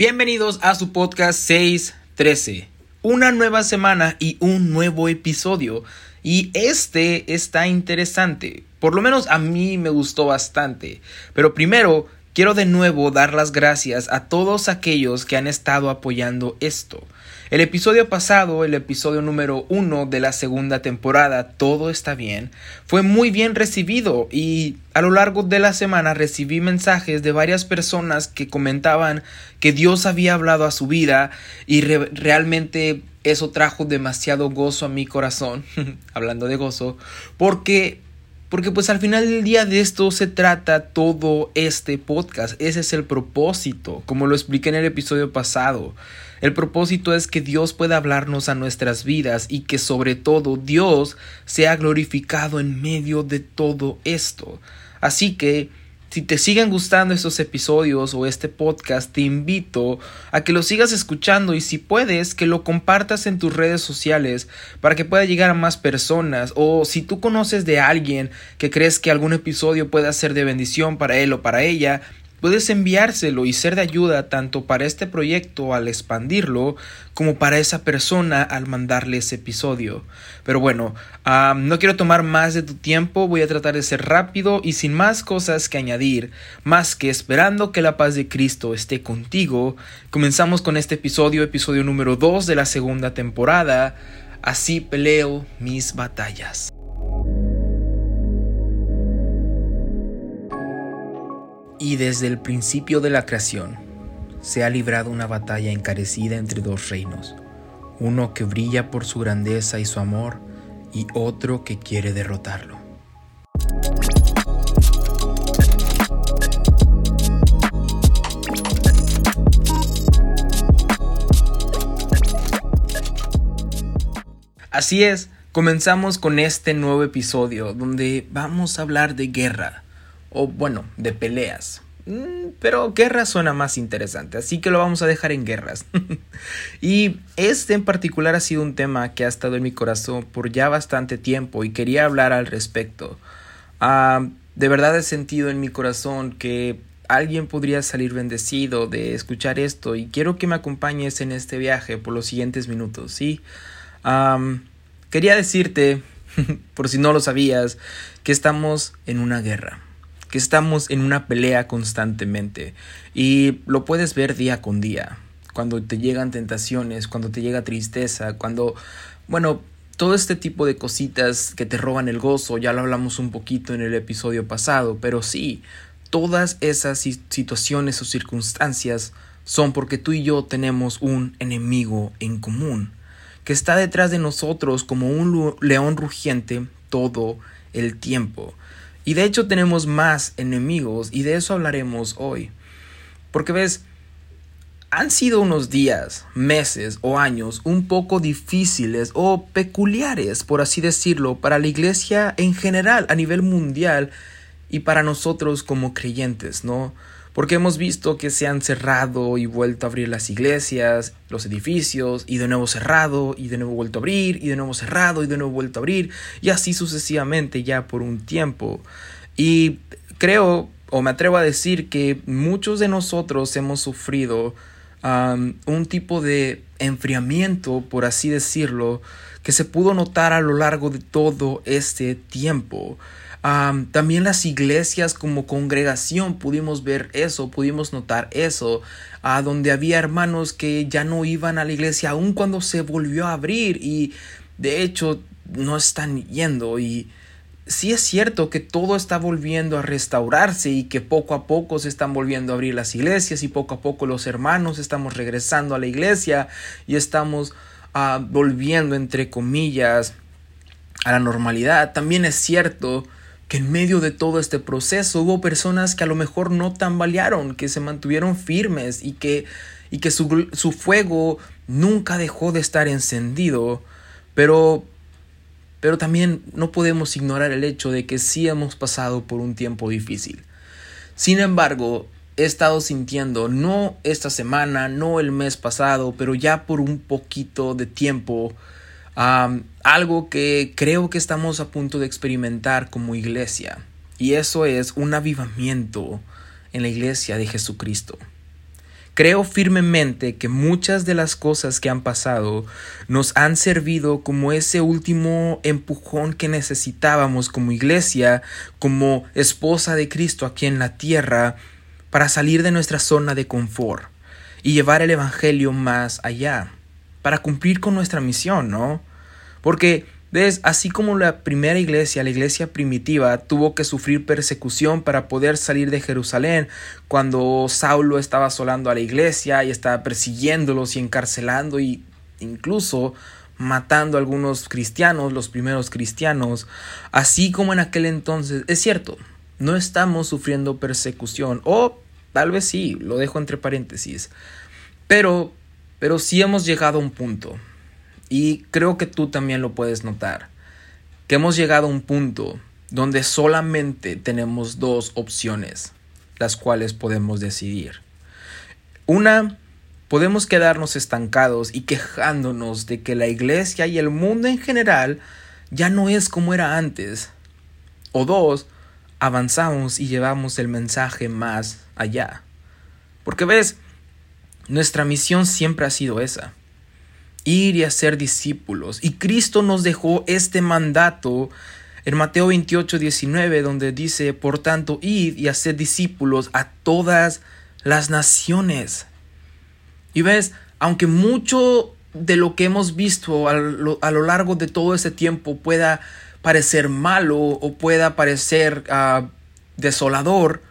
Bienvenidos a su podcast 613. Una nueva semana y un nuevo episodio. Y este está interesante. Por lo menos a mí me gustó bastante. Pero primero, quiero de nuevo dar las gracias a todos aquellos que han estado apoyando esto. El episodio pasado, el episodio número uno de la segunda temporada, Todo está bien, fue muy bien recibido y a lo largo de la semana recibí mensajes de varias personas que comentaban que Dios había hablado a su vida y realmente eso trajo demasiado gozo a mi corazón, hablando de gozo, porque porque pues al final del día de esto se trata todo este podcast. Ese es el propósito, como lo expliqué en el episodio pasado. El propósito es que Dios pueda hablarnos a nuestras vidas y que sobre todo Dios sea glorificado en medio de todo esto. Así que si te siguen gustando estos episodios o este podcast, te invito a que lo sigas escuchando y si puedes, que lo compartas en tus redes sociales para que pueda llegar a más personas o si tú conoces de alguien que crees que algún episodio pueda ser de bendición para él o para ella, Puedes enviárselo y ser de ayuda tanto para este proyecto al expandirlo como para esa persona al mandarle ese episodio. Pero bueno, no quiero tomar más de tu tiempo, voy a tratar de ser rápido y sin más cosas que añadir, más que esperando que la paz de Cristo esté contigo, comenzamos con este episodio, episodio número 2 de la segunda temporada. Así peleo mis batallas. Y desde el principio de la creación se ha librado una batalla encarecida entre dos reinos, uno que brilla por su grandeza y su amor y otro que quiere derrotarlo. Así es, comenzamos con este nuevo episodio donde vamos a hablar de guerra o bueno, de peleas. Mm, pero guerra suena más interesante, así que lo vamos a dejar en guerras. y este en particular ha sido un tema que ha estado en mi corazón por ya bastante tiempo y quería hablar al respecto. Ah, de verdad he sentido en mi corazón que alguien podría salir bendecido de escuchar esto y quiero que me acompañes en este viaje por los siguientes minutos, ¿sí? quería decirte, por si no lo sabías, que estamos en una guerra que estamos en una pelea constantemente y lo puedes ver día con día, cuando te llegan tentaciones, cuando te llega tristeza, cuando, bueno, todo este tipo de cositas que te roban el gozo, ya lo hablamos un poquito en el episodio pasado, pero sí, todas esas situaciones o circunstancias son porque tú y yo tenemos un enemigo en común, que está detrás de nosotros como un león rugiente todo el tiempo. Y de hecho tenemos más enemigos y de eso hablaremos hoy. Porque ves, han sido unos días, meses o años un poco difíciles o peculiares, por así decirlo, para la iglesia en general, a nivel mundial y para nosotros como creyentes, ¿no? Porque hemos visto que se han cerrado y vuelto a abrir las iglesias, los edificios, y de nuevo cerrado, y de nuevo vuelto a abrir, y de nuevo cerrado, y de nuevo vuelto a abrir, y así sucesivamente ya por un tiempo. Y creo, o me atrevo a decir, que muchos de nosotros hemos sufrido un tipo de enfriamiento, por así decirlo, que se pudo notar a lo largo de todo este tiempo también las iglesias como congregación pudimos ver eso, pudimos notar eso, a donde había hermanos que ya no iban a la iglesia aun cuando se volvió a abrir y de hecho no están yendo y sí es cierto que todo está volviendo a restaurarse y que poco a poco se están volviendo a abrir las iglesias y poco a poco los hermanos estamos regresando a la iglesia y estamos ah, volviendo entre comillas a la normalidad. También es cierto que en medio de todo este proceso hubo personas que a lo mejor no tambalearon, que se mantuvieron firmes y que, y que su, su fuego nunca dejó de estar encendido, pero, pero también no podemos ignorar el hecho de que sí hemos pasado por un tiempo difícil. Sin embargo, he estado sintiendo, no esta semana, no el mes pasado, pero ya por un poquito de tiempo, algo que creo que estamos a punto de experimentar como iglesia. Y eso es un avivamiento en la iglesia de Jesucristo. Creo firmemente que muchas de las cosas que han pasado nos han servido como ese último empujón que necesitábamos como iglesia, como esposa de Cristo aquí en la tierra, para salir de nuestra zona de confort y llevar el Evangelio más allá, para cumplir con nuestra misión, ¿no? Porque ¿Ves? Así como la primera iglesia, la iglesia primitiva, tuvo que sufrir persecución para poder salir de Jerusalén, cuando Saulo estaba asolando a la iglesia y estaba persiguiéndolos y encarcelando y incluso matando a algunos cristianos, los primeros cristianos, así como en aquel entonces, es cierto, no estamos sufriendo persecución, o tal vez sí, lo dejo entre paréntesis, pero, pero sí hemos llegado a un punto y creo que tú también lo puedes notar, que hemos llegado a un punto donde solamente tenemos dos opciones, las cuales podemos decidir. Una, podemos quedarnos estancados y quejándonos de que la iglesia y el mundo en general ya no es como era antes. O dos, avanzamos y llevamos el mensaje más allá. Porque ves, nuestra misión siempre ha sido esa ir y hacer discípulos. Y Cristo nos dejó este mandato en Mateo 28, 19, donde dice, por tanto, id y hacer discípulos a todas las naciones. Y ves, aunque mucho de lo que hemos visto a lo, largo de todo ese tiempo pueda parecer malo o pueda parecer ah, desolador,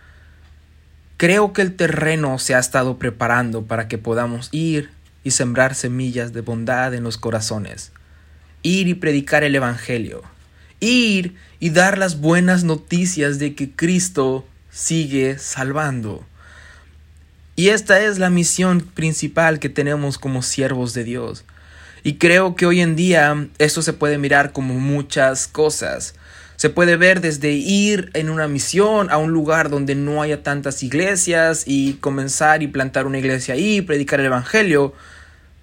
creo que el terreno se ha estado preparando para que podamos ir y sembrar semillas de bondad en los corazones. Ir y predicar el Evangelio. Ir y dar las buenas noticias de que Cristo sigue salvando. Y esta es la misión principal que tenemos como siervos de Dios. Y creo que hoy en día esto se puede mirar como muchas cosas. Se puede ver desde ir en una misión a un lugar donde no haya tantas iglesias y comenzar y plantar una iglesia ahí, predicar el Evangelio.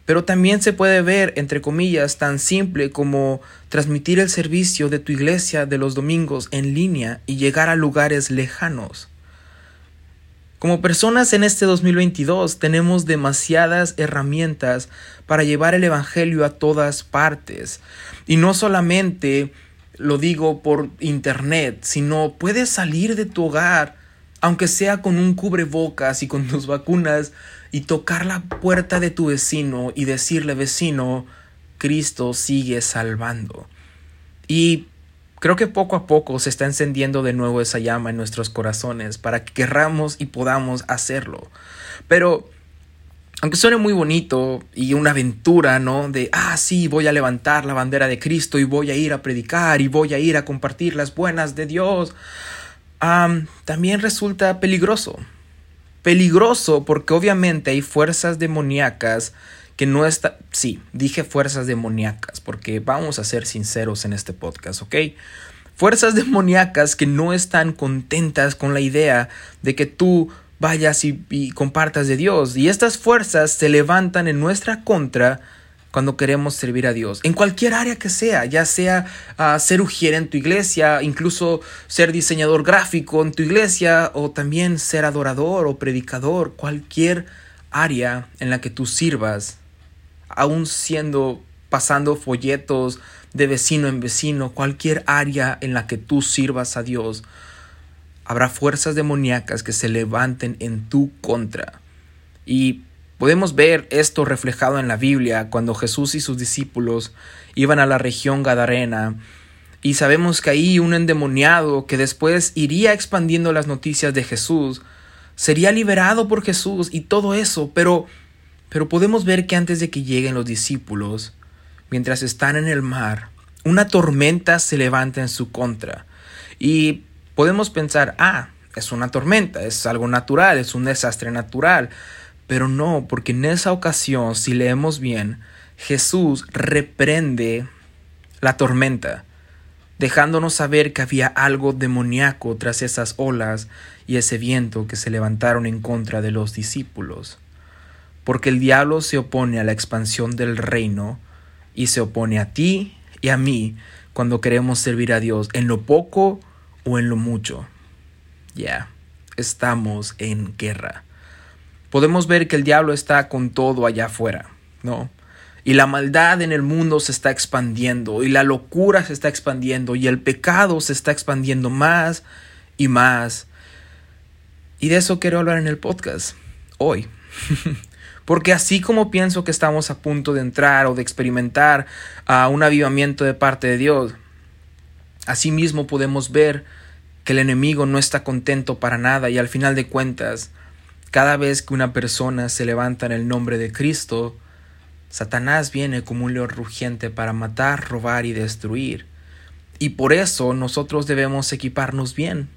Pero también se puede ver, entre comillas, tan simple como transmitir el servicio de tu iglesia de los domingos en línea y llegar a lugares lejanos. Como personas en este 2022 tenemos demasiadas herramientas para llevar el Evangelio a todas partes. Y no solamente lo digo por internet, sino puedes salir de tu hogar, aunque sea con un cubrebocas y con tus vacunas, y tocar la puerta de tu vecino y decirle, vecino, Cristo sigue salvando. Y creo que poco a poco se está encendiendo de nuevo esa llama en nuestros corazones para que querramos y podamos hacerlo. Pero aunque suene muy bonito y una aventura, ¿no? De, ah, sí, voy a levantar la bandera de Cristo y voy a ir a predicar y voy a ir a compartir las buenas de Dios, también resulta peligroso. Peligroso porque obviamente hay fuerzas demoníacas que no están... Sí, dije fuerzas demoníacas porque vamos a ser sinceros en este podcast, ¿ok? Fuerzas demoníacas que no están contentas con la idea de que tú vayas y, compartas de Dios. Y estas fuerzas se levantan en nuestra contra cuando queremos servir a Dios, en cualquier área que sea, ya sea uh, ser ujier en tu iglesia, incluso ser diseñador gráfico en tu iglesia, o también ser adorador o predicador, cualquier área en la que tú sirvas, aún siendo pasando folletos de vecino en vecino, cualquier área en la que tú sirvas a Dios, habrá fuerzas demoníacas que se levanten en tu contra. Y podemos ver esto reflejado en la Biblia cuando Jesús y sus discípulos iban a la región Gadarena. Y sabemos que ahí un endemoniado que después iría expandiendo las noticias de Jesús, sería liberado por Jesús y todo eso, pero pero podemos ver que antes de que lleguen los discípulos, mientras están en el mar, una tormenta se levanta en su contra. Y Podemos pensar, ah, es una tormenta, es algo natural, es un desastre natural. Pero no, porque en esa ocasión, si leemos bien, Jesús reprende la tormenta, dejándonos saber que había algo demoníaco tras esas olas y ese viento que se levantaron en contra de los discípulos. Porque el diablo se opone a la expansión del reino y se opone a ti y a mí cuando queremos servir a Dios en lo poco o en lo mucho. Ya, estamos en guerra. podemos ver que el diablo está con todo allá afuera, ¿no? Y la maldad en el mundo se está expandiendo, y la locura se está expandiendo, y el pecado se está expandiendo más y más. Y de eso quiero hablar en el podcast, hoy. Porque así como pienso que estamos a punto de entrar o de experimentar a un avivamiento de parte de Dios, asimismo podemos ver que el enemigo no está contento para nada y al final de cuentas, cada vez que una persona se levanta en el nombre de Cristo, Satanás viene como un león rugiente para matar, robar y destruir. Y por eso nosotros debemos equiparnos bien.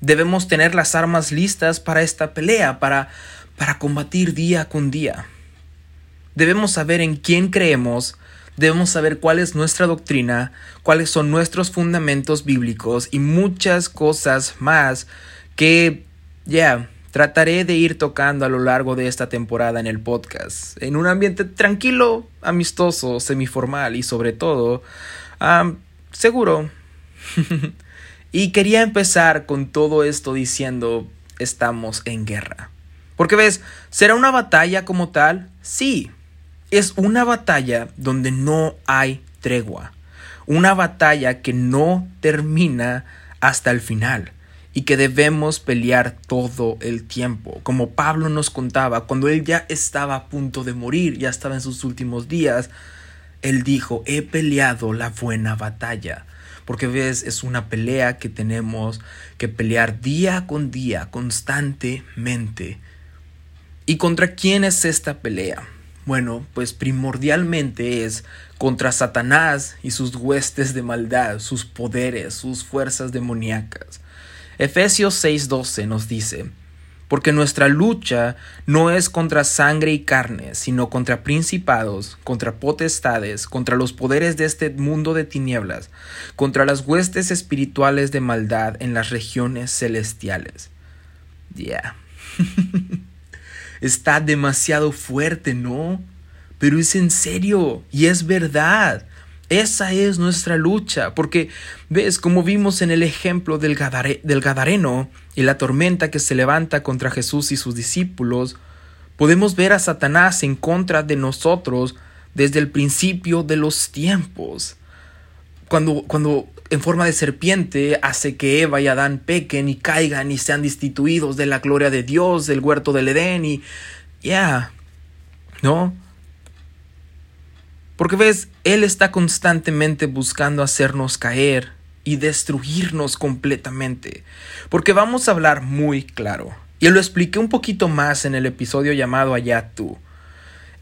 Debemos tener las armas listas para esta pelea, para, para combatir día con día. Debemos saber en quién creemos, debemos saber cuál es nuestra doctrina, cuáles son nuestros fundamentos bíblicos y muchas cosas más que, ya, Trataré de ir tocando a lo largo de esta temporada en el podcast, en un ambiente tranquilo, amistoso, semiformal y sobre todo, seguro. y quería empezar con todo esto diciendo, estamos en guerra. Porque ves, ¿será una batalla como tal? Sí, es una batalla donde no hay tregua, una batalla que no termina hasta el final y que debemos pelear todo el tiempo. Como Pablo nos contaba, cuando él ya estaba a punto de morir, ya estaba en sus últimos días, él dijo, he peleado la buena batalla. Porque ves, es una pelea que tenemos que pelear día con día, constantemente. ¿Y contra quién es esta pelea? Bueno, pues primordialmente es contra Satanás y sus huestes de maldad, sus poderes, sus fuerzas demoníacas. Efesios 6:12 nos dice, porque nuestra lucha no es contra sangre y carne, sino contra principados, contra potestades, contra los poderes de este mundo de tinieblas, contra las huestes espirituales de maldad en las regiones celestiales. Ya. Está demasiado fuerte, ¿no? Pero es en serio y es verdad. Esa es nuestra lucha, porque ves, como vimos en el ejemplo del, del Gadareno y la tormenta que se levanta contra Jesús y sus discípulos, podemos ver a Satanás en contra de nosotros desde el principio de los tiempos. Cuando, cuando en forma de serpiente hace que Eva y Adán pequen y caigan y sean destituidos de la gloria de Dios, del huerto del Edén y ya, ¿no? Porque ves, Él está constantemente buscando hacernos caer y destruirnos completamente. Porque vamos a hablar muy claro. Y lo expliqué un poquito más en el episodio llamado Allá tú.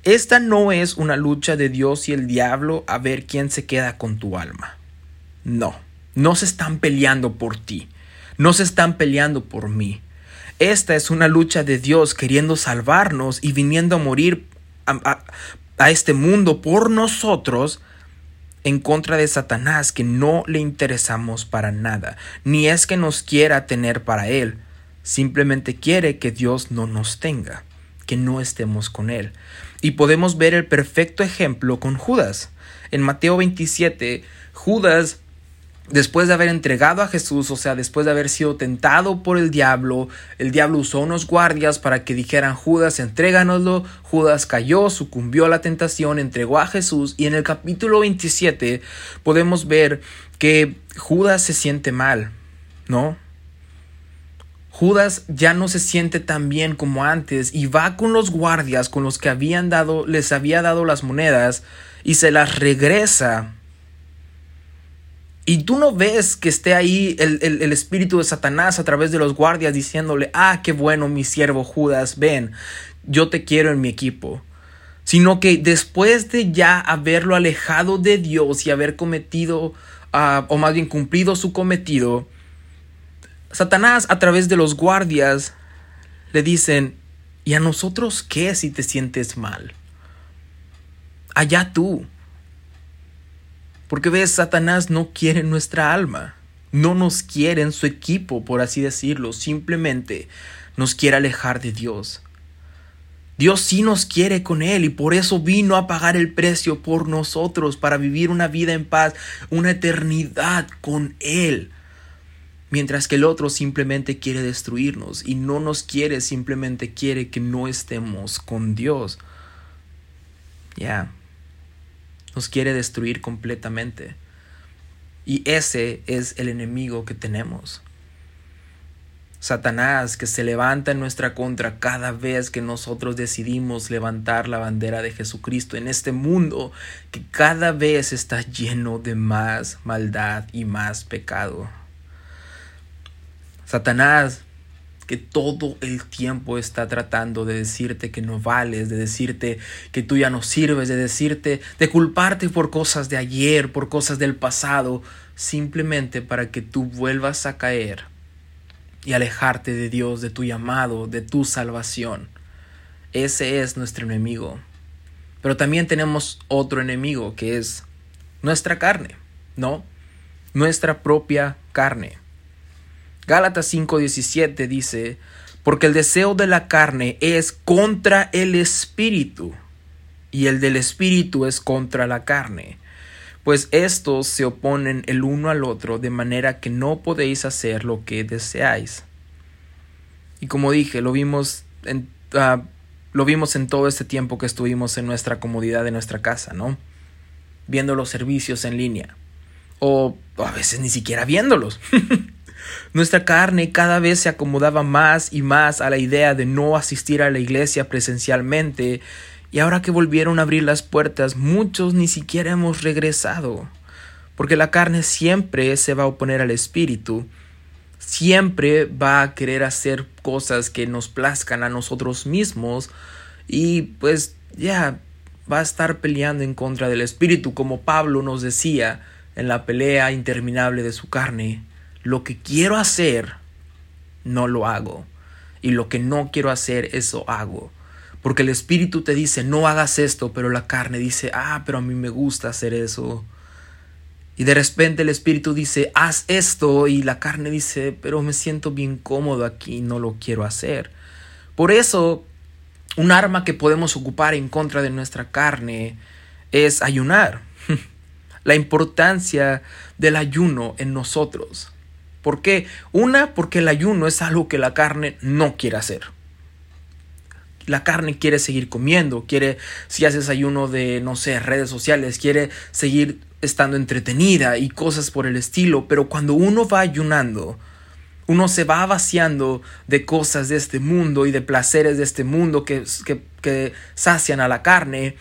Esta no es una lucha de Dios y el diablo a ver quién se queda con tu alma. No, no se están peleando por ti, no se están peleando por mí. Esta es una lucha de Dios queriendo salvarnos y viniendo a morir a este mundo por nosotros en contra de Satanás que no le interesamos para nada, ni es que nos quiera tener para él, simplemente quiere que Dios no nos tenga, que no estemos con él. Y podemos ver el perfecto ejemplo con Judas. En Mateo 27, Judas después de haber entregado a Jesús, o sea, después de haber sido tentado por el diablo, el diablo usó unos guardias para que dijeran Judas, entréganoslo. Judas cayó, sucumbió a la tentación, entregó a Jesús y en el capítulo 27 podemos ver que Judas se siente mal, ¿no? Judas ya no se siente tan bien como antes y va con los guardias con los que habían dado, les había dado las monedas y se las regresa y tú no ves que esté ahí el, el, espíritu de Satanás a través de los guardias diciéndole, ah, qué bueno mi siervo Judas, ven, yo te quiero en mi equipo. Sino que después de ya haberlo alejado de Dios y haber cometido, ah, o más bien cumplido su cometido, Satanás a través de los guardias le dicen, ¿y a nosotros qué si te sientes mal? Allá tú. Porque ves, Satanás no quiere nuestra alma, no nos quiere en su equipo, por así decirlo, simplemente nos quiere alejar de Dios. Dios sí nos quiere con Él y por eso vino a pagar el precio por nosotros para vivir una vida en paz, una eternidad con Él. Mientras que el otro simplemente quiere destruirnos y no nos quiere, simplemente quiere que no estemos con Dios. Ya. Nos quiere destruir completamente. Y ese es el enemigo que tenemos. Satanás que se levanta en nuestra contra cada vez que nosotros decidimos levantar la bandera de Jesucristo en este mundo que cada vez está lleno de más maldad y más pecado. Satanás que todo el tiempo está tratando de decirte que no vales, de decirte que tú ya no sirves, de decirte, de culparte por cosas de ayer, por cosas del pasado, simplemente para que tú vuelvas a caer y alejarte de Dios, de tu llamado, de tu salvación. Ese es nuestro enemigo. Pero también tenemos otro enemigo que es nuestra carne, ¿no? Nuestra propia carne. Gálatas 5:17 dice, porque el deseo de la carne es contra el espíritu y el del espíritu es contra la carne pues estos se oponen el uno al otro de manera que no podéis hacer lo que deseáis. Y como dije, lo vimos en, ah, lo vimos en todo este tiempo que estuvimos en nuestra comodidad de nuestra casa, ¿no? Viendo los servicios en línea. O a veces ni siquiera viéndolos. Nuestra carne cada vez se acomodaba más y más a la idea de no asistir a la iglesia presencialmente y ahora que volvieron a abrir las puertas, muchos ni siquiera hemos regresado. Porque la carne siempre se va a oponer al espíritu. Siempre va a querer hacer cosas que nos plazcan a nosotros mismos. Y pues ya va a estar peleando en contra del espíritu, como Pablo nos decía en la pelea interminable de su carne. Lo que quiero hacer, no lo hago. Y lo que no quiero hacer, eso hago. Porque el espíritu te dice, no hagas esto, pero la carne dice, ah, pero a mí me gusta hacer eso. Y de repente el espíritu dice, haz esto, y la carne dice, pero me siento bien cómodo aquí, no lo quiero hacer. Por eso, un arma que podemos ocupar en contra de nuestra carne es ayunar. la importancia del ayuno en nosotros. ¿Por qué? Una, porque el ayuno es algo que la carne no quiere hacer la carne quiere seguir comiendo, quiere, si haces ayuno de, no sé, redes sociales, quiere seguir estando entretenida y cosas por el estilo, pero cuando uno va ayunando, uno se va vaciando de cosas de este mundo y de placeres de este mundo que, que, sacian a la carne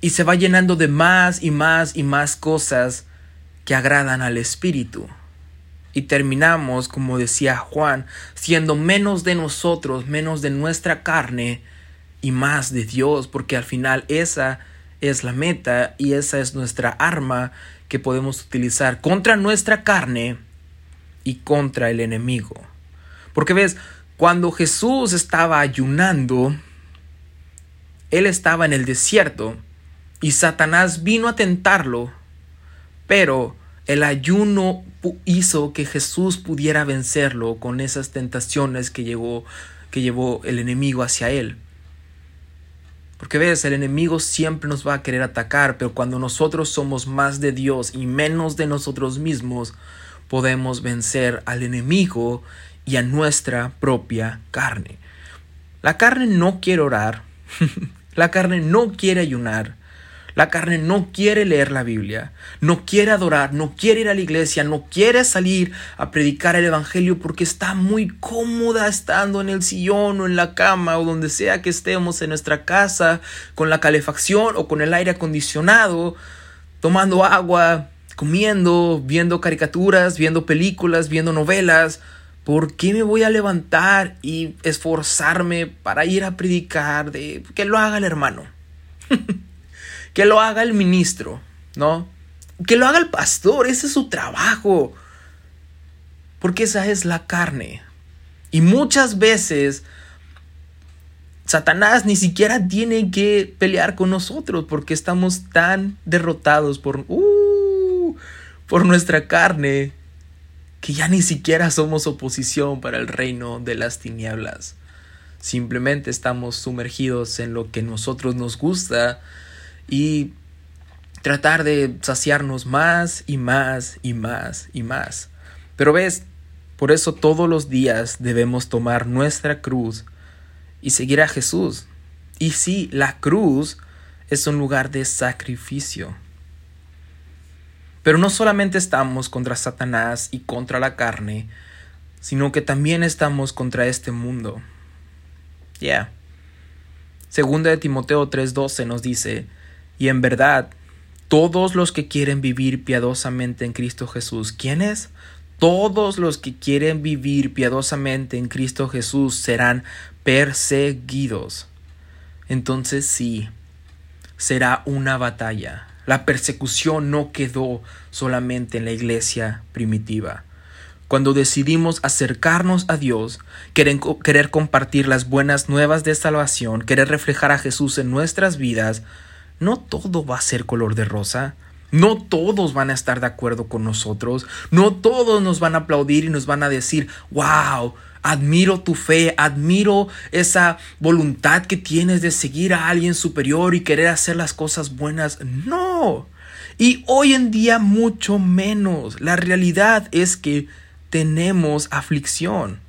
y se va llenando de más y más y más cosas que agradan al espíritu y terminamos, como decía Juan, siendo menos de nosotros, menos de nuestra carne y más de Dios, porque al final esa es la meta y esa es nuestra arma que podemos utilizar contra nuestra carne y contra el enemigo. Porque ves, cuando Jesús estaba ayunando, él estaba en el desierto y Satanás vino a tentarlo, pero el ayuno hizo que Jesús pudiera vencerlo con esas tentaciones que, que llevó el enemigo hacia él. Porque ves, el enemigo siempre nos va a querer atacar, pero cuando nosotros somos más de Dios y menos de nosotros mismos, podemos vencer al enemigo y a nuestra propia carne. La carne no quiere orar, la carne no quiere ayunar, la carne no quiere leer la Biblia, no quiere adorar, no quiere ir a la iglesia, no quiere salir a predicar el Evangelio porque está muy cómoda estando en el sillón o en la cama o donde sea que estemos en nuestra casa con la calefacción o con el aire acondicionado, tomando agua, comiendo, viendo caricaturas, viendo películas, viendo novelas. ¿Por qué me voy a levantar y esforzarme para ir a predicar de que lo haga el hermano? que lo haga el ministro, ¿no? Que lo haga el pastor, ese es su trabajo. Porque esa es la carne. Y muchas veces Satanás ni siquiera tiene que pelear con nosotros porque estamos tan derrotados por, uh, por nuestra carne que ya ni siquiera somos oposición para el reino de las tinieblas. Simplemente estamos sumergidos en lo que nosotros nos gusta y tratar de saciarnos más y más y más y más. Pero ves, Por eso todos los días debemos tomar nuestra cruz y seguir a Jesús. Y sí, la cruz es un lugar de sacrificio. Pero no solamente estamos contra Satanás y contra la carne, sino que también estamos contra este mundo. Ya. Segunda de Timoteo 3:12 nos dice, y en verdad, todos los que quieren vivir piadosamente en Cristo Jesús, ¿quiénes? Todos los que quieren vivir piadosamente en Cristo Jesús serán perseguidos. Entonces sí, será una batalla. La persecución no quedó solamente en la iglesia primitiva. Cuando decidimos acercarnos a Dios, querer, querer, compartir las buenas nuevas de salvación, querer reflejar a Jesús en nuestras vidas, no todo va a ser color de rosa. No todos van a estar de acuerdo con nosotros. No todos nos van a aplaudir y nos van a decir, wow, admiro tu fe, admiro esa voluntad que tienes de seguir a alguien superior y querer hacer las cosas buenas. No. Y hoy en día mucho menos. La realidad es que tenemos aflicción.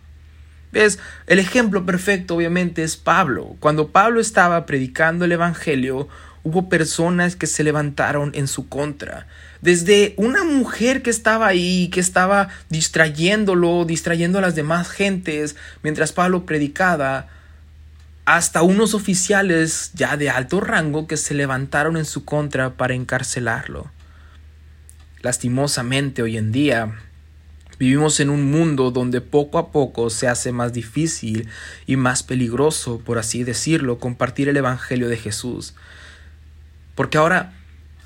¿Ves? El ejemplo perfecto obviamente es Pablo. Cuando Pablo estaba predicando el Evangelio, hubo personas que se levantaron en su contra. Desde una mujer que estaba ahí, que estaba distrayéndolo, distrayendo a las demás gentes mientras Pablo predicaba, hasta unos oficiales ya de alto rango que se levantaron en su contra para encarcelarlo. Lastimosamente hoy en día vivimos en un mundo donde poco a poco se hace más difícil y más peligroso, por así decirlo, compartir el Evangelio de Jesús. Porque ahora,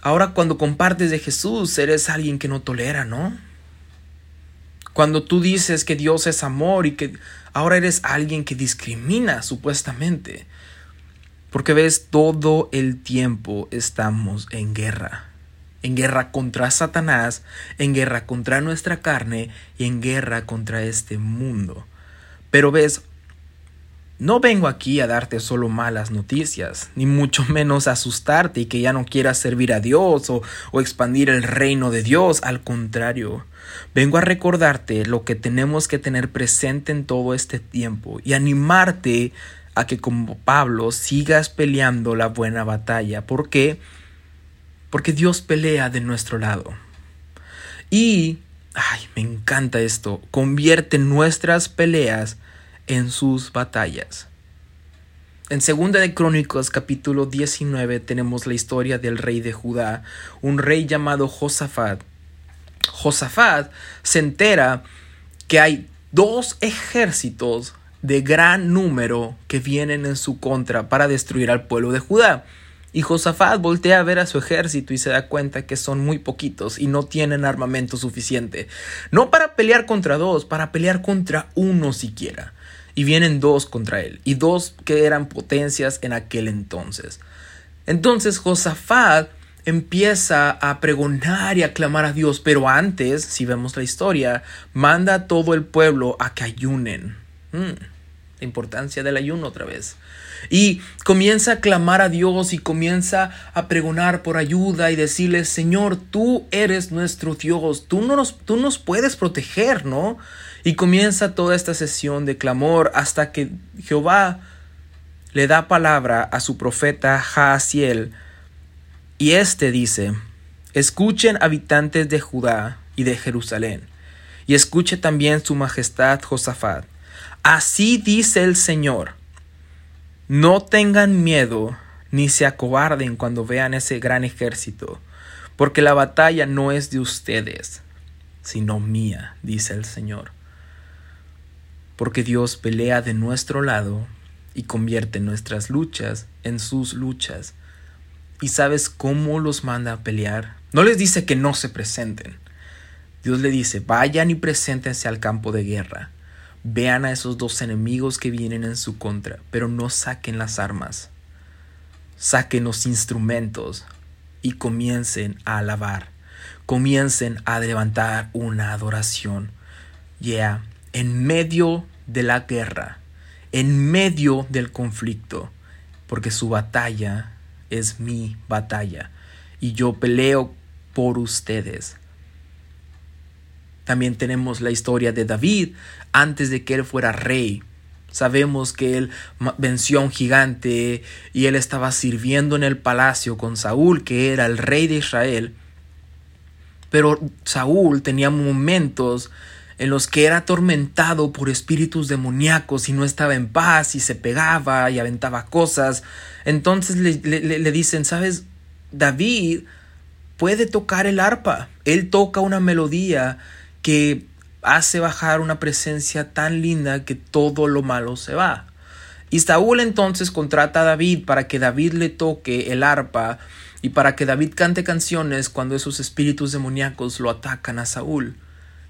ahora cuando compartes de Jesús, eres alguien que no tolera, ¿no? Cuando tú dices que Dios es amor y que ahora eres alguien que discrimina supuestamente. Porque ves, todo el tiempo estamos en guerra. En guerra contra Satanás, en guerra contra nuestra carne y en guerra contra este mundo. Pero ves, no vengo aquí a darte solo malas noticias, ni mucho menos asustarte y que ya no quieras servir a Dios o, expandir el reino de Dios. Al contrario, vengo a recordarte lo que tenemos que tener presente en todo este tiempo y animarte a que como Pablo sigas peleando la buena batalla. ¿Por qué? Porque Dios pelea de nuestro lado. Y, ay, me encanta esto, convierte nuestras peleas en sus batallas. En Segunda de Crónicos capítulo 19 tenemos la historia del rey de Judá, un rey llamado Josafat. Josafat se entera que hay dos ejércitos de gran número que vienen en su contra para destruir al pueblo de Judá. Y Josafat voltea a ver a su ejército y se da cuenta que son muy poquitos y no tienen armamento suficiente. No para pelear contra dos, para pelear contra uno siquiera y vienen dos contra él, y dos que eran potencias en aquel entonces. Entonces Josafat empieza a pregonar y a clamar a Dios, pero antes, si vemos la historia, manda a todo el pueblo a que ayunen. Mm, la importancia del ayuno otra vez. Y comienza a clamar a Dios y comienza a pregonar por ayuda y decirle, Señor, tú eres nuestro Dios, tú, no nos, tú nos puedes proteger, ¿no? Y comienza toda esta sesión de clamor hasta que Jehová le da palabra a su profeta Jaasiel. Y éste dice, escuchen habitantes de Judá y de Jerusalén, y escuche también su majestad Josafat. Así dice el Señor, no tengan miedo ni se acobarden cuando vean ese gran ejército, porque la batalla no es de ustedes, sino mía, dice el Señor porque Dios pelea de nuestro lado y convierte nuestras luchas en sus luchas. ¿Y sabes cómo los manda a pelear? No les dice que no se presenten. Dios le dice, vayan y preséntense al campo de guerra. Vean a esos dos enemigos que vienen en su contra, pero no saquen las armas. Saquen los instrumentos y comiencen a alabar. Comiencen a levantar una adoración. Yeah, en medio de la guerra, en medio del conflicto, porque su batalla es mi batalla y yo peleo por ustedes. También tenemos la historia de David antes de que él fuera rey. Sabemos que él venció a un gigante y él estaba sirviendo en el palacio con Saúl, que era el rey de Israel. Pero Saúl tenía momentos en los que era atormentado por espíritus demoníacos y no estaba en paz y se pegaba y aventaba cosas. Entonces le, le dicen, ¿sabes? David puede tocar el arpa. Él toca una melodía que hace bajar una presencia tan linda que todo lo malo se va. Y Saúl entonces contrata a David para que David le toque el arpa y para que David cante canciones cuando esos espíritus demoníacos lo atacan a Saúl.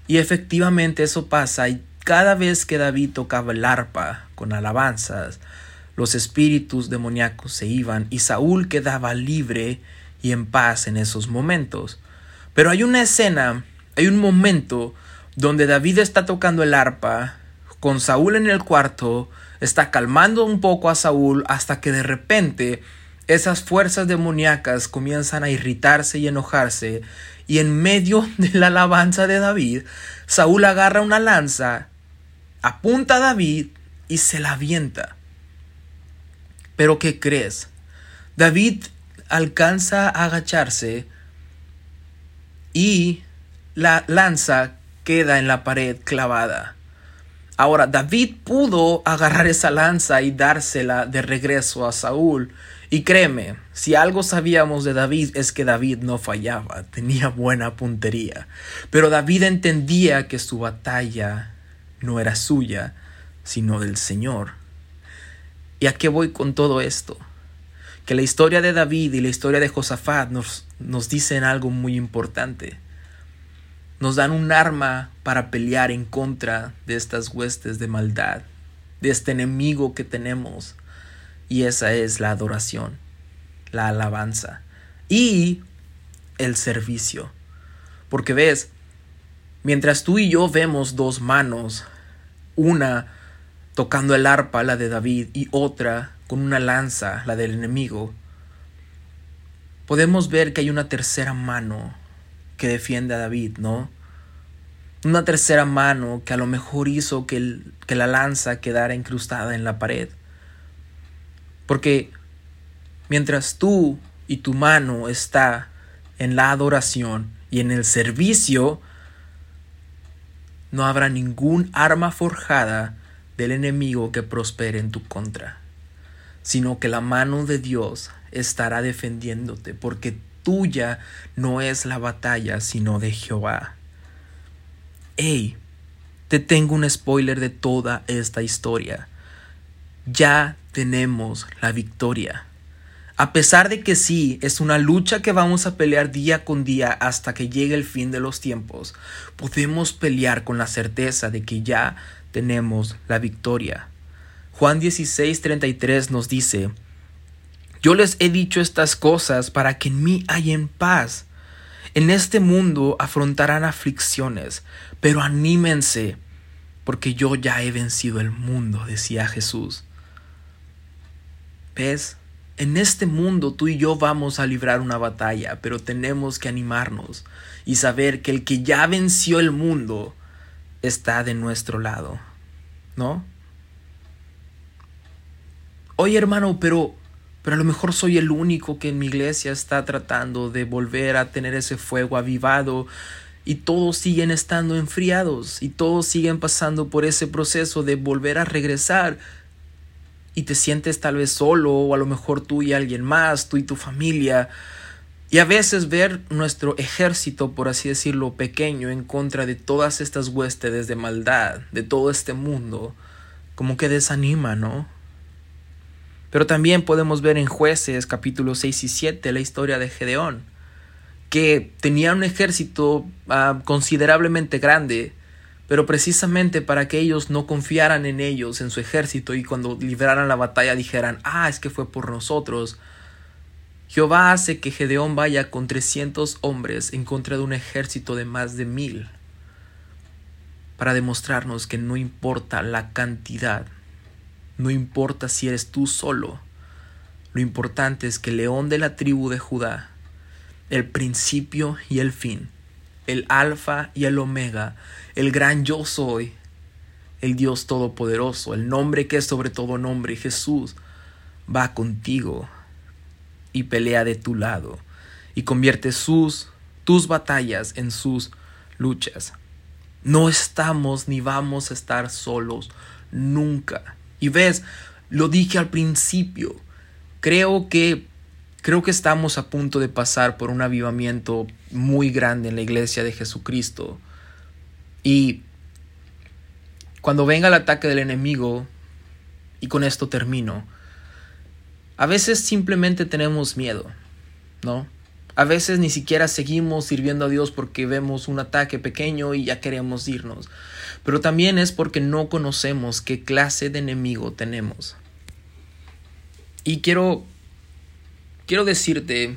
Y efectivamente eso pasa y cada vez que David tocaba el arpa con alabanzas, los espíritus demoníacos se iban y Saúl quedaba libre y en paz en esos momentos. Pero hay una escena, hay un momento donde David está tocando el arpa con Saúl en el cuarto, está calmando un poco a Saúl hasta que de repente esas fuerzas demoníacas comienzan a irritarse y enojarse y en medio de la alabanza de David, Saúl agarra una lanza, apunta a David y se la avienta. Pero ¿qué crees? David alcanza a agacharse y la lanza queda en la pared clavada. Ahora, David pudo agarrar esa lanza y dársela de regreso a Saúl. Y créeme, si algo sabíamos de David es que David no fallaba, tenía buena puntería. Pero David entendía que su batalla no era suya, sino del Señor. ¿Y a qué voy con todo esto? Que la historia de David y la historia de Josafat nos, nos dicen algo muy importante nos dan un arma para pelear en contra de estas huestes de maldad, de este enemigo que tenemos. Y esa es la adoración, la alabanza y el servicio. Porque ves, mientras tú y yo vemos dos manos, una tocando el arpa, la de David, y otra con una lanza, la del enemigo, podemos ver que hay una tercera mano que defiende a David, ¿no? Una tercera mano que a lo mejor hizo que, que la lanza quedara incrustada en la pared. Porque mientras tú y tu mano está en la adoración y en el servicio, no habrá ningún arma forjada del enemigo que prospere en tu contra, sino que la mano de Dios estará defendiéndote, porque tuya no es la batalla, sino de Jehová. Hey, te tengo un spoiler de toda esta historia. Ya tenemos la victoria. A pesar de que sí, es una lucha que vamos a pelear día con día hasta que llegue el fin de los tiempos, podemos pelear con la certeza de que ya tenemos la victoria. Juan 16:33 nos dice, yo les he dicho estas cosas para que en mí hayan paz. En este mundo afrontarán aflicciones, pero anímense, porque yo ya he vencido el mundo, decía Jesús. ¿Ves? En este mundo tú y yo vamos a librar una batalla, pero tenemos que animarnos y saber que el que ya venció el mundo está de nuestro lado, ¿no? Oye hermano, pero pero a lo mejor soy el único que en mi iglesia está tratando de volver a tener ese fuego avivado y todos siguen estando enfriados y todos siguen pasando por ese proceso de volver a regresar y te sientes tal vez solo o a lo mejor tú y alguien más, tú y tu familia. Y a veces ver nuestro ejército, por así decirlo, pequeño en contra de todas estas huestes de maldad, de todo este mundo, como que desanima, ¿no? Pero también podemos ver en jueces capítulos 6 y 7 la historia de Gedeón, que tenía un ejército ah, considerablemente grande, pero precisamente para que ellos no confiaran en ellos, en su ejército, y cuando libraran la batalla dijeran, ah, es que fue por nosotros. Jehová hace que Gedeón vaya con trescientos hombres en contra de un ejército de más de mil, para demostrarnos que no importa la cantidad, no importa si eres tú solo. Lo importante es que el león de la tribu de Judá, el principio y el fin, el alfa y el omega, el gran yo soy, el Dios todopoderoso, el nombre que es sobre todo nombre, Jesús, va contigo y pelea de tu lado y convierte sus tus batallas en sus luchas. No estamos ni vamos a estar solos nunca. Y ves, lo dije al principio, creo que creo que estamos a punto de pasar por un avivamiento muy grande en la iglesia de Jesucristo. Y cuando venga el ataque del enemigo, y con esto termino, a veces simplemente tenemos miedo, ¿no? A veces ni siquiera seguimos sirviendo a Dios porque vemos un ataque pequeño y ya queremos irnos. Pero también es porque no conocemos qué clase de enemigo tenemos. Y quiero quiero decirte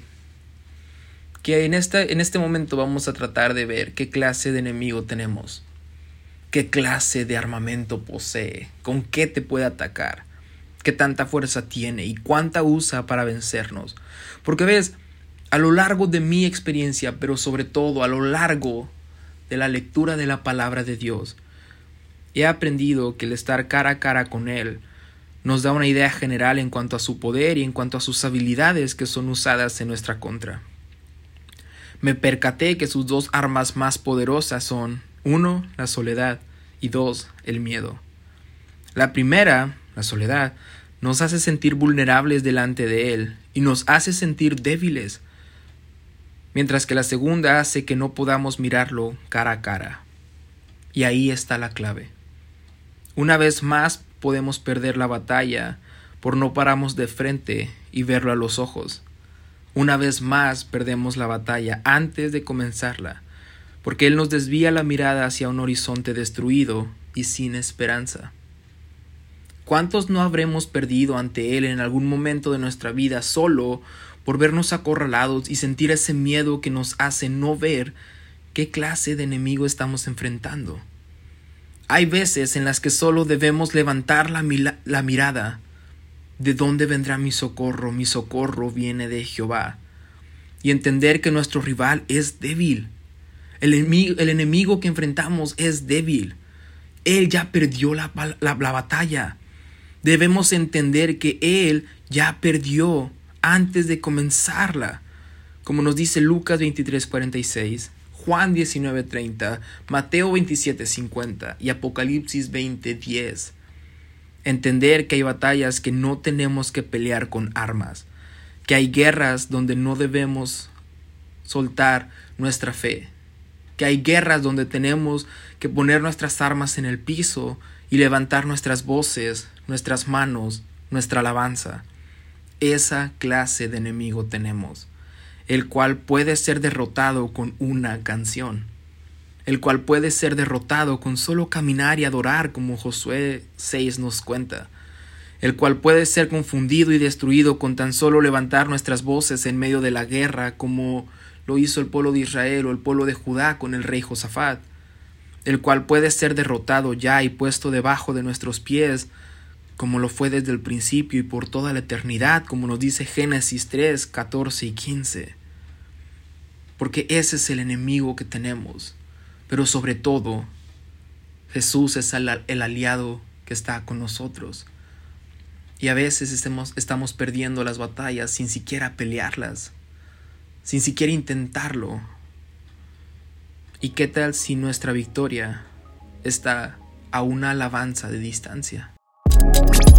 que en este, en este momento vamos a tratar de ver qué clase de enemigo tenemos, qué clase de armamento posee, con qué te puede atacar, qué tanta fuerza tiene y cuánta usa para vencernos. Porque ves, a lo largo de mi experiencia, pero sobre todo a lo largo de la lectura de la palabra de Dios, he aprendido que el estar cara a cara con Él nos da una idea general en cuanto a su poder y en cuanto a sus habilidades que son usadas en nuestra contra. Me percaté que sus dos armas más poderosas son, uno, la soledad y dos, el miedo. La primera, la soledad, nos hace sentir vulnerables delante de Él y nos hace sentir débiles, mientras que la segunda hace que no podamos mirarlo cara a cara. Y ahí está la clave. Una vez más podemos perder la batalla por no paramos de frente y verlo a los ojos. Una vez más perdemos la batalla antes de comenzarla, porque Él nos desvía la mirada hacia un horizonte destruido y sin esperanza. ¿Cuántos no habremos perdido ante Él en algún momento de nuestra vida solo por vernos acorralados y sentir ese miedo que nos hace no ver qué clase de enemigo estamos enfrentando. Hay veces en las que solo debemos levantar la, mirada. ¿De dónde vendrá mi socorro? Mi socorro viene de Jehová. Y entender que nuestro rival es débil. El enemigo, el enemigo que enfrentamos es débil. Él ya perdió la, la batalla. Debemos entender que Él ya perdió antes de comenzarla, como nos dice Lucas 23:46, Juan 19:30, Mateo 27:50 y Apocalipsis 20:10. Entender que hay batallas que no tenemos que pelear con armas, que hay guerras donde no debemos soltar nuestra fe, que hay guerras donde tenemos que poner nuestras armas en el piso y levantar nuestras voces, nuestras manos, nuestra alabanza esa clase de enemigo tenemos, el cual puede ser derrotado con una canción, el cual puede ser derrotado con solo caminar y adorar como Josué 6 nos cuenta, el cual puede ser confundido y destruido con tan solo levantar nuestras voces en medio de la guerra como lo hizo el pueblo de Israel o el pueblo de Judá con el rey Josafat, el cual puede ser derrotado ya y puesto debajo de nuestros pies como lo fue desde el principio y por toda la eternidad, como nos dice Génesis 3, 14 y 15. Porque ese es el enemigo que tenemos. Pero sobre todo, Jesús es el, aliado que está con nosotros. Y a veces estamos, perdiendo las batallas sin siquiera pelearlas, sin siquiera intentarlo. ¿Y qué tal si nuestra victoria está a una alabanza de distancia? Thank you